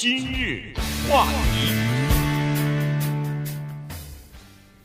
今日话题。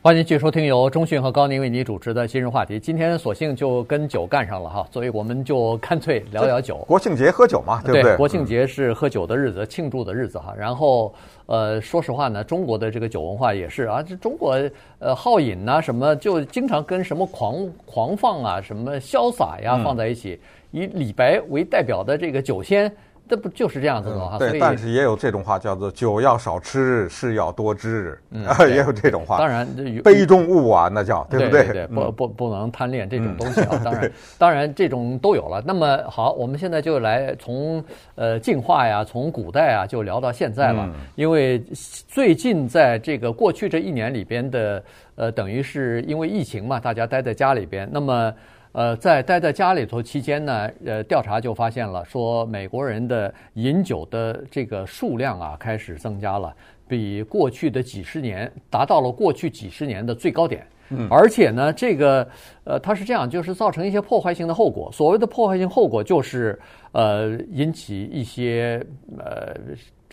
欢迎继续收听由中讯和高宁为你主持的今日话题。今天索性就跟酒干上了哈，所以我们就干脆聊聊酒。国庆节喝酒嘛，对不对？对，国庆节是喝酒的日子，庆祝的日子哈。然后呃，说实话呢，中国的这个酒文化也是啊，这中国呃好饮呐，什么就经常跟什么狂狂放啊，什么潇洒呀放在一起，以李白为代表的这个酒仙。这不就是这样子的吗？对，但是也有这种话叫做“酒要少吃，事要多知”，嗯，也有这种话。当然，杯中物啊，那叫对不对？对，不不不能贪恋这种东西啊。当然，当然这种都有了。那么好，我们现在就来从呃进化呀，从古代啊，就聊到现在了。因为最近在这个过去这一年里边的呃，等于是因为疫情嘛，大家待在家里边，那么。呃，在待在家里头期间呢，呃，调查就发现了，说美国人的饮酒的这个数量啊，开始增加了，比过去的几十年达到了过去几十年的最高点。嗯，而且呢，这个呃，它是这样，就是造成一些破坏性的后果。所谓的破坏性后果，就是呃，引起一些呃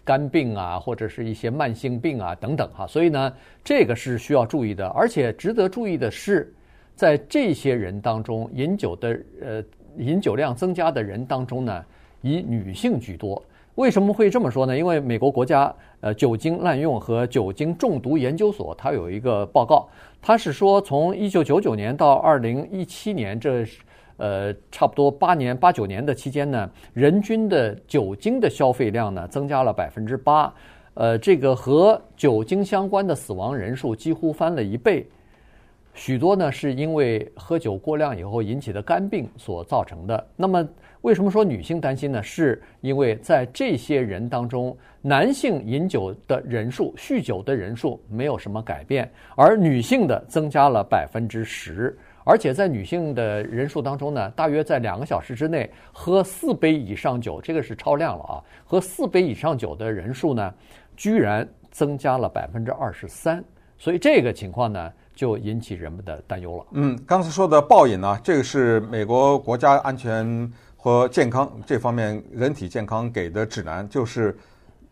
肝病啊，或者是一些慢性病啊等等哈。所以呢，这个是需要注意的。而且值得注意的是。在这些人当中，饮酒的呃饮酒量增加的人当中呢，以女性居多。为什么会这么说呢？因为美国国家呃酒精滥用和酒精中毒研究所，它有一个报告，它是说从一九九九年到二零一七年这呃差不多八年八九年的期间呢，人均的酒精的消费量呢增加了百分之八，呃，这个和酒精相关的死亡人数几乎翻了一倍。许多呢是因为喝酒过量以后引起的肝病所造成的。那么，为什么说女性担心呢？是因为在这些人当中，男性饮酒的人数、酗酒的人数没有什么改变，而女性的增加了百分之十。而且在女性的人数当中呢，大约在两个小时之内喝四杯以上酒，这个是超量了啊！喝四杯以上酒的人数呢，居然增加了百分之二十三。所以这个情况呢，就引起人们的担忧了。嗯，刚才说的暴饮呢，这个是美国国家安全和健康这方面人体健康给的指南，就是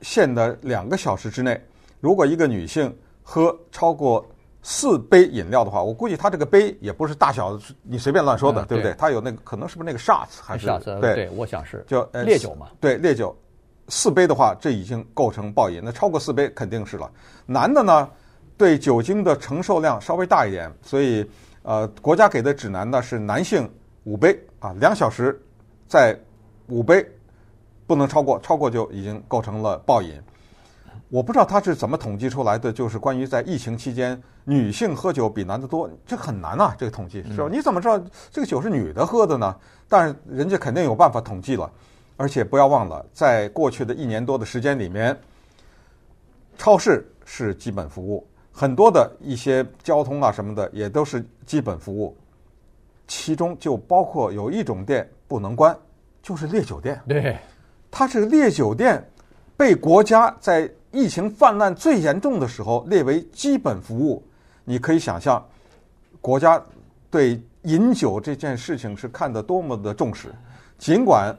限的两个小时之内，如果一个女性喝超过四杯饮料的话，我估计她这个杯也不是大小你随便乱说的，嗯、对不对？她有那个可能是不是那个 shots 还是对，我想是就烈酒嘛。对，烈酒四杯的话，这已经构成暴饮。那超过四杯肯定是了。男的呢？对酒精的承受量稍微大一点，所以呃，国家给的指南呢是男性五杯啊，两小时在五杯不能超过，超过就已经构成了暴饮。我不知道他是怎么统计出来的，就是关于在疫情期间女性喝酒比男的多，这很难啊，这个统计是吧？你怎么知道这个酒是女的喝的呢？但是人家肯定有办法统计了，而且不要忘了，在过去的一年多的时间里面，超市是基本服务。很多的一些交通啊什么的也都是基本服务，其中就包括有一种店不能关，就是烈酒店。对，它是烈酒店被国家在疫情泛滥最严重的时候列为基本服务。你可以想象，国家对饮酒这件事情是看得多么的重视。尽管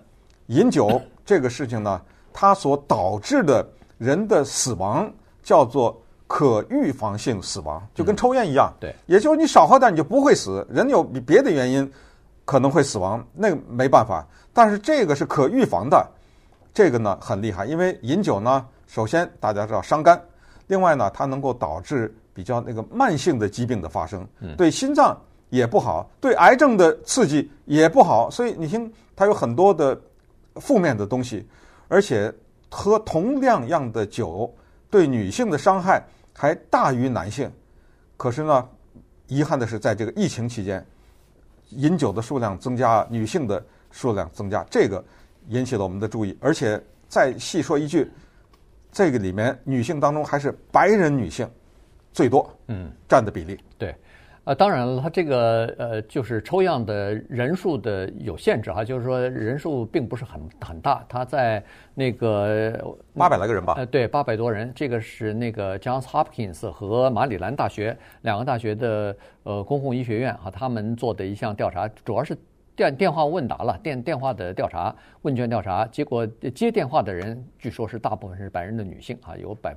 饮酒这个事情呢，它所导致的人的死亡叫做。可预防性死亡就跟抽烟一样，对，也就是你少喝点你就不会死。人有别的原因可能会死亡，那个没办法。但是这个是可预防的，这个呢很厉害，因为饮酒呢，首先大家知道伤肝，另外呢它能够导致比较那个慢性的疾病的发生，对心脏也不好，对癌症的刺激也不好。所以你听，它有很多的负面的东西，而且喝同样样的酒对女性的伤害。还大于男性，可是呢，遗憾的是，在这个疫情期间，饮酒的数量增加，女性的数量增加，这个引起了我们的注意。而且再细说一句，这个里面女性当中还是白人女性最多，嗯，占的比例，对。啊，当然了，他这个呃，就是抽样的人数的有限制哈，就是说人数并不是很很大，他在那个八百来个人吧，呃，对，八百多人，这个是那个 Johns Hopkins 和马里兰大学两个大学的呃公共医学院哈，他们做的一项调查，主要是电电话问答了，电电话的调查问卷调查，结果接电话的人据说是大部分是白人的女性啊，有百，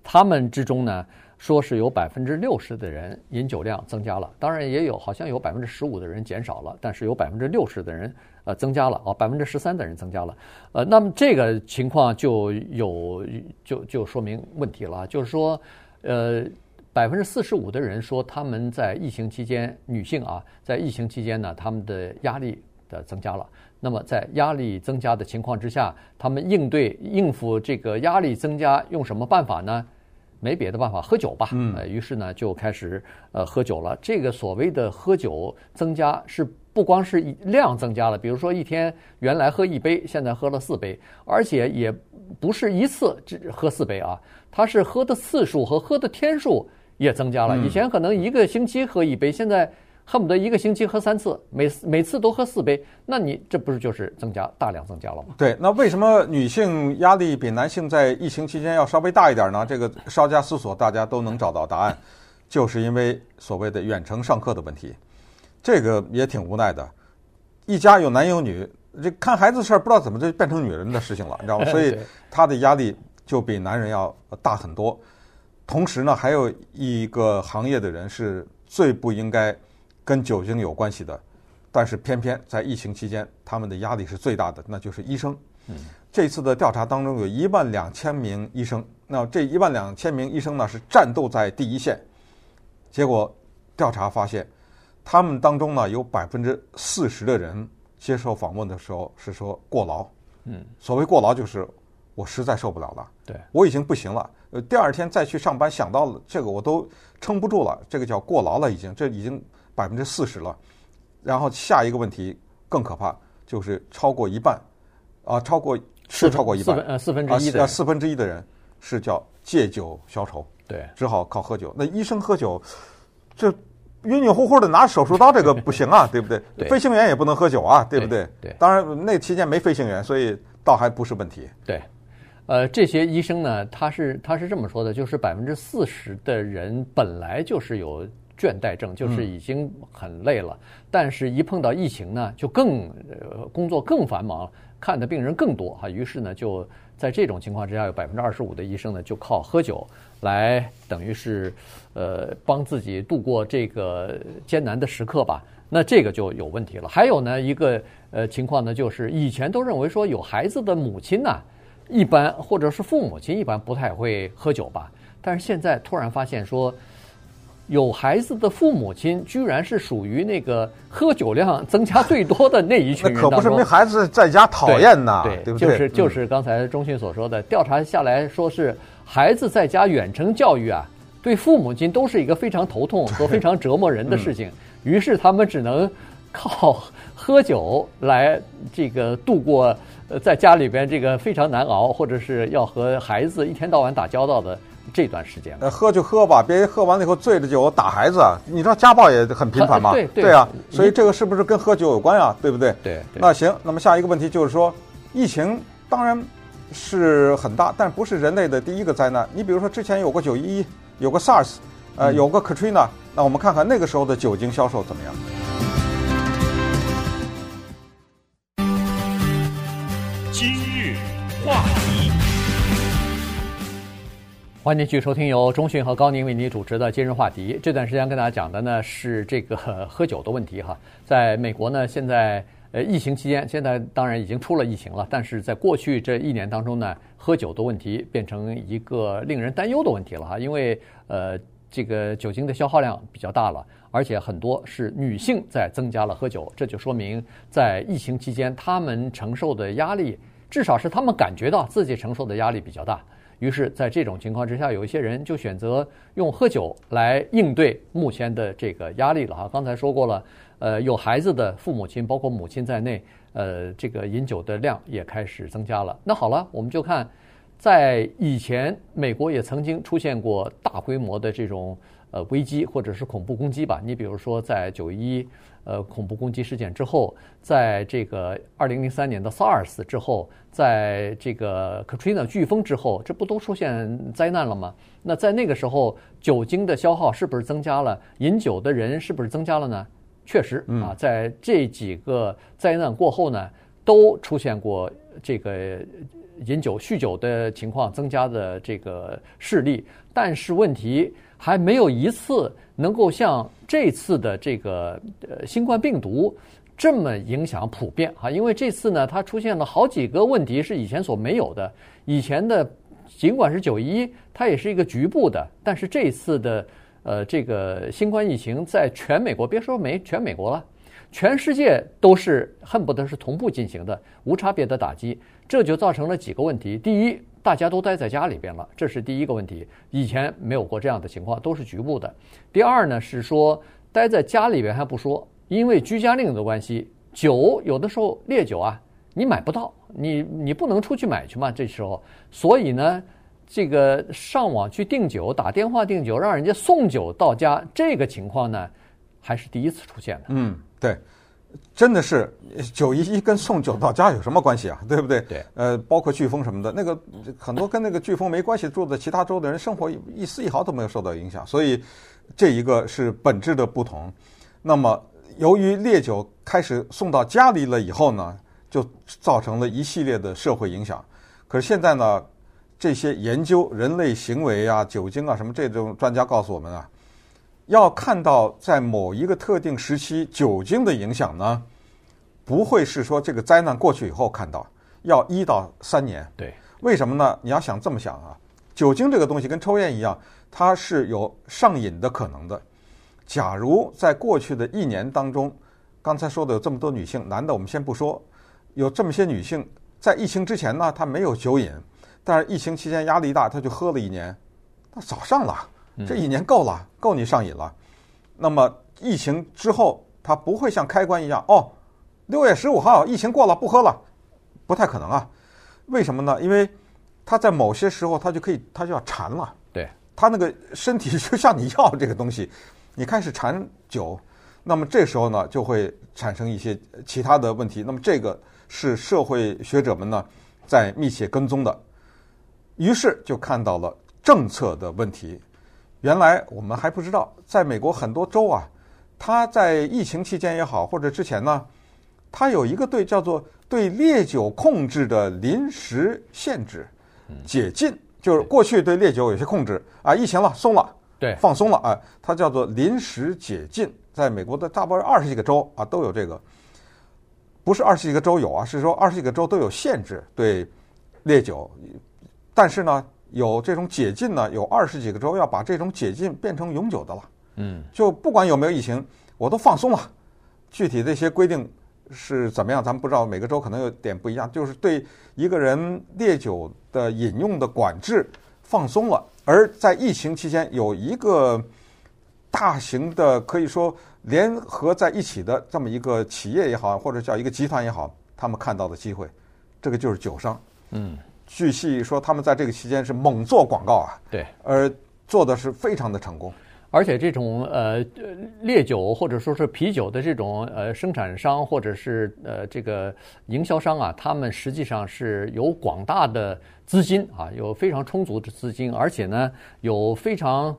他们之中呢，说是有百分之六十的人饮酒量增加了，当然也有好像有百分之十五的人减少了，但是有百分之六十的人呃增加了啊，百分之十三的人增加了，呃，那么这个情况就有就就说明问题了，就是说呃。百分之四十五的人说，他们在疫情期间，女性啊，在疫情期间呢，他们的压力的增加了。那么在压力增加的情况之下，他们应对应付这个压力增加，用什么办法呢？没别的办法，喝酒吧。嗯。呃，于是呢，就开始呃喝酒了。这个所谓的喝酒增加，是不光是量增加了，比如说一天原来喝一杯，现在喝了四杯，而且也不是一次只喝四杯啊，他是喝的次数和喝的天数。也增加了，以前可能一个星期喝一杯，现在恨不得一个星期喝三次，每每次都喝四杯，那你这不是就是增加大量增加了吗？对，那为什么女性压力比男性在疫情期间要稍微大一点呢？这个稍加思索，大家都能找到答案，就是因为所谓的远程上课的问题，这个也挺无奈的。一家有男有女，这看孩子事儿不知道怎么就变成女人的事情了，你知道吗？所以她的压力就比男人要大很多。同时呢，还有一个行业的人是最不应该跟酒精有关系的，但是偏偏在疫情期间，他们的压力是最大的，那就是医生。嗯，这次的调查当中有一万两千名医生，那这一万两千名医生呢是战斗在第一线，结果调查发现，他们当中呢有百分之四十的人接受访问的时候是说过劳。嗯，所谓过劳就是我实在受不了了，对，我已经不行了。呃，第二天再去上班，想到了这个我都撑不住了，这个叫过劳了，已经这已经百分之四十了。然后下一个问题更可怕，就是超过一半，啊，超过是超过一半，呃，四分之一四分之一的人是叫借酒消愁，对，只好靠喝酒。那医生喝酒，这晕晕乎乎的拿手术刀，这个不行啊，对不对？对，飞行员也不能喝酒啊，对不对？对，对，当然那期间没飞行员，所以倒还不是问题。对。呃，这些医生呢，他是他是这么说的，就是百分之四十的人本来就是有倦怠症，就是已经很累了，但是一碰到疫情呢，就更呃工作更繁忙，看的病人更多哈，于是呢，就在这种情况之下，有百分之二十五的医生呢，就靠喝酒来等于是呃帮自己度过这个艰难的时刻吧。那这个就有问题了。还有呢，一个呃情况呢，就是以前都认为说有孩子的母亲呢。一般或者是父母亲一般不太会喝酒吧，但是现在突然发现说，有孩子的父母亲居然是属于那个喝酒量增加最多的那一群人。那可不是没孩子在家讨厌呐，对，对不对？就是就是刚才中迅所说的，调查下来说是孩子在家远程教育啊，对父母亲都是一个非常头痛和非常折磨人的事情，于是他们只能靠喝酒来这个度过。呃，在家里边这个非常难熬，或者是要和孩子一天到晚打交道的这段时间，呃，喝就喝吧，别喝完了以后醉着酒打孩子，你知道家暴也很频繁嘛？对对，对啊，所以这个是不是跟喝酒有关啊？对不对？对。那行，那么下一个问题就是说，疫情当然是很大，但不是人类的第一个灾难。你比如说之前有个九一一，有个 SARS，呃，有个 Katrina，那我们看看那个时候的酒精销售怎么样？今日话题，欢迎继续收听由中讯和高宁为您主持的今日话题。这段时间跟大家讲的呢是这个 喝酒的问题哈。在美国呢，现在呃疫情期间，现在当然已经出了疫情了，但是在过去这一年当中呢，喝酒的问题变成一个令人担忧的问题了哈。因为呃这个酒精的消耗量比较大了，而且很多是女性在增加了喝酒，这就说明在疫情期间她们承受的压力。至少是她们感觉到自己承受的压力比较大，于是，在这种情况之下，有一些人就选择用喝酒来应对目前的这个压力了哈。刚才说过了，呃，有孩子的父母亲，包括母亲在内，呃，这个饮酒的量也开始增加了。那好了，我们就看，在以前，美国也曾经出现过大规模的这种呃危机或者是恐怖攻击吧。你比如说，在九一。呃，恐怖攻击事件之后，在这个二零零三年的 SARS 之后，在这个 Katrina 飓风之后，这不都出现灾难了吗？那在那个时候，酒精的消耗是不是增加了？饮酒的人是不是增加了呢？确实啊，在这几个灾难过后呢，都出现过这个饮酒、酗酒的情况增加的这个事例，但是问题还没有一次能够像这次的这个呃新冠病毒这么影响普遍啊，因为这次呢，它出现了好几个问题是以前所没有的。以前的尽管是九一，它也是一个局部的，但是这次的呃这个新冠疫情在全美国，别说没全美国了，全世界都是恨不得是同步进行的，无差别的打击，这就造成了几个问题。第一，大家都待在家里边了，这是第一个问题，以前没有过这样的情况，都是局部的。第二呢，是说待在家里边还不说。因为居家令的关系，酒有的时候烈酒啊，你买不到，你你不能出去买去嘛。这时候，所以呢，这个上网去订酒，打电话订酒，让人家送酒到家，这个情况呢，还是第一次出现的。嗯，对，真的是九一一跟送酒到家有什么关系啊？对不对？对。呃，包括飓风什么的，那个很多跟那个飓风没关系，住在其他州的人生活一丝一毫都没有受到影响，所以这一个是本质的不同。那么。由于烈酒开始送到家里了以后呢，就造成了一系列的社会影响。可是现在呢，这些研究人类行为啊、酒精啊什么这种专家告诉我们啊，要看到在某一个特定时期酒精的影响呢，不会是说这个灾难过去以后看到，要一到三年。对，为什么呢？你要想这么想啊，酒精这个东西跟抽烟一样，它是有上瘾的可能的。假如在过去的一年当中，刚才说的有这么多女性，男的我们先不说，有这么些女性在疫情之前呢，她没有酒瘾，但是疫情期间压力大，她就喝了一年，那早上了，这一年够了，够你上瘾了。那么疫情之后，它不会像开关一样，哦，六月十五号疫情过了，不喝了，不太可能啊。为什么呢？因为它在某些时候，它就可以，它就要馋了。对，它那个身体就向你要这个东西。你开始馋酒，那么这时候呢，就会产生一些其他的问题。那么这个是社会学者们呢在密切跟踪的，于是就看到了政策的问题。原来我们还不知道，在美国很多州啊，它在疫情期间也好，或者之前呢，它有一个对叫做对烈酒控制的临时限制、解禁，就是过去对烈酒有些控制啊，疫情了松了。对，放松了啊，它叫做临时解禁，在美国的大部分二十几个州啊都有这个，不是二十几个州有啊，是说二十几个州都有限制对烈酒，但是呢，有这种解禁呢，有二十几个州要把这种解禁变成永久的了。嗯，就不管有没有疫情，我都放松了。具体这些规定是怎么样，咱们不知道，每个州可能有点不一样。就是对一个人烈酒的饮用的管制放松了。而在疫情期间，有一个大型的可以说联合在一起的这么一个企业也好，或者叫一个集团也好，他们看到的机会，这个就是酒商。嗯，据悉说，他们在这个期间是猛做广告啊，对，而做的是非常的成功。而且这种呃烈酒或者说是啤酒的这种呃生产商或者是呃这个营销商啊，他们实际上是有广大的资金啊，有非常充足的资金，而且呢有非常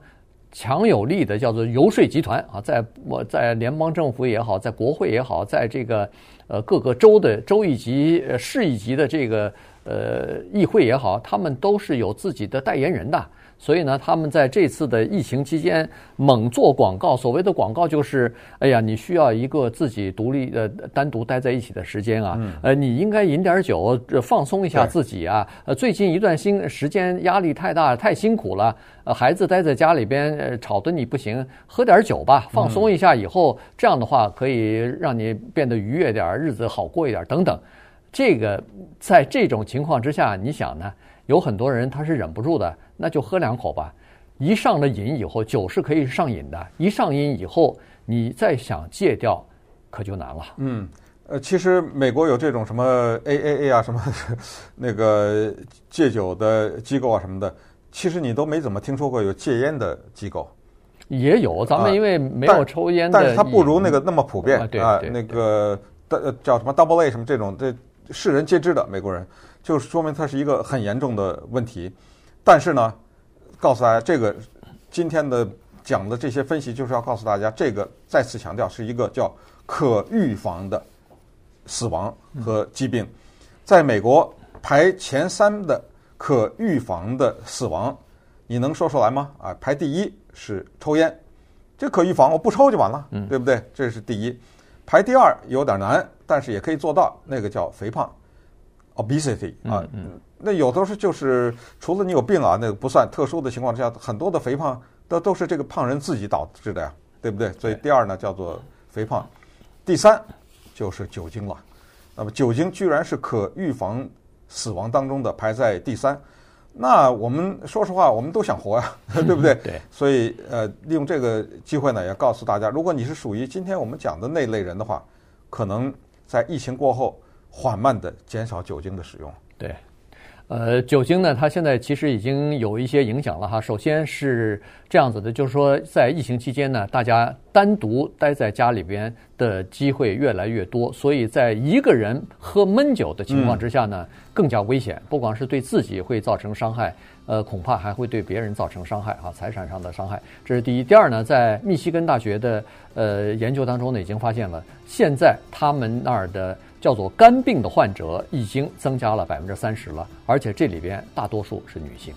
强有力的叫做游说集团啊，在我在联邦政府也好，在国会也好，在这个呃各个州的州一级、市一级的这个呃议会也好，他们都是有自己的代言人的。所以呢，他们在这次的疫情期间猛做广告。所谓的广告就是，哎呀，你需要一个自己独立呃、单独待在一起的时间啊。呃，你应该饮点酒，放松一下自己啊。呃，最近一段新时间压力太大，太辛苦了。呃，孩子待在家里边，呃吵得你不行，喝点酒吧，放松一下。以后这样的话可以让你变得愉悦点，日子好过一点等等。这个在这种情况之下，你想呢？有很多人他是忍不住的，那就喝两口吧。一上了瘾以后，酒是可以上瘾的。一上瘾以后，你再想戒掉，可就难了。嗯，呃，其实美国有这种什么 AAA 啊，什么 那个戒酒的机构啊什么的，其实你都没怎么听说过有戒烟的机构。也有，咱们因为没有抽烟的，但是它不如那个那么普遍。啊。那个叫什么 Double A 什么这种，这世人皆知的美国人。就说明它是一个很严重的问题，但是呢，告诉大家，这个今天的讲的这些分析，就是要告诉大家，这个再次强调是一个叫可预防的死亡和疾病。在美国排前三的可预防的死亡，你能说出来吗？啊，排第一是抽烟，这可预防，我不抽就完了，对不对？这是第一。排第二有点难，但是也可以做到，那个叫肥胖，obesity 啊。那有的时候就是除了你有病啊，那个不算特殊的情况之下，很多的肥胖都都是这个胖人自己导致的呀，对不对？所以第二呢叫做肥胖，第三就是酒精了。那么酒精居然是可预防死亡当中的排在第三，那我们说实话，我们都想活呀，对不对？对。所以呃，利用这个机会呢，也告诉大家，如果你是属于今天我们讲的那类人的话，可能在疫情过后缓慢的减少酒精的使用。对。呃，酒精呢，它现在其实已经有一些影响了哈。首先是这样子的，就是说在疫情期间呢，大家单独待在家里边的机会越来越多，所以在一个人喝闷酒的情况之下呢，更加危险。不光是对自己会造成伤害，呃，恐怕还会对别人造成伤害啊，财产上的伤害。这是第一。第二呢，在密西根大学的呃研究当中呢，已经发现了，现在他们那儿的。叫做肝病的患者已经增加了百分之三十了，而且这里边大多数是女性。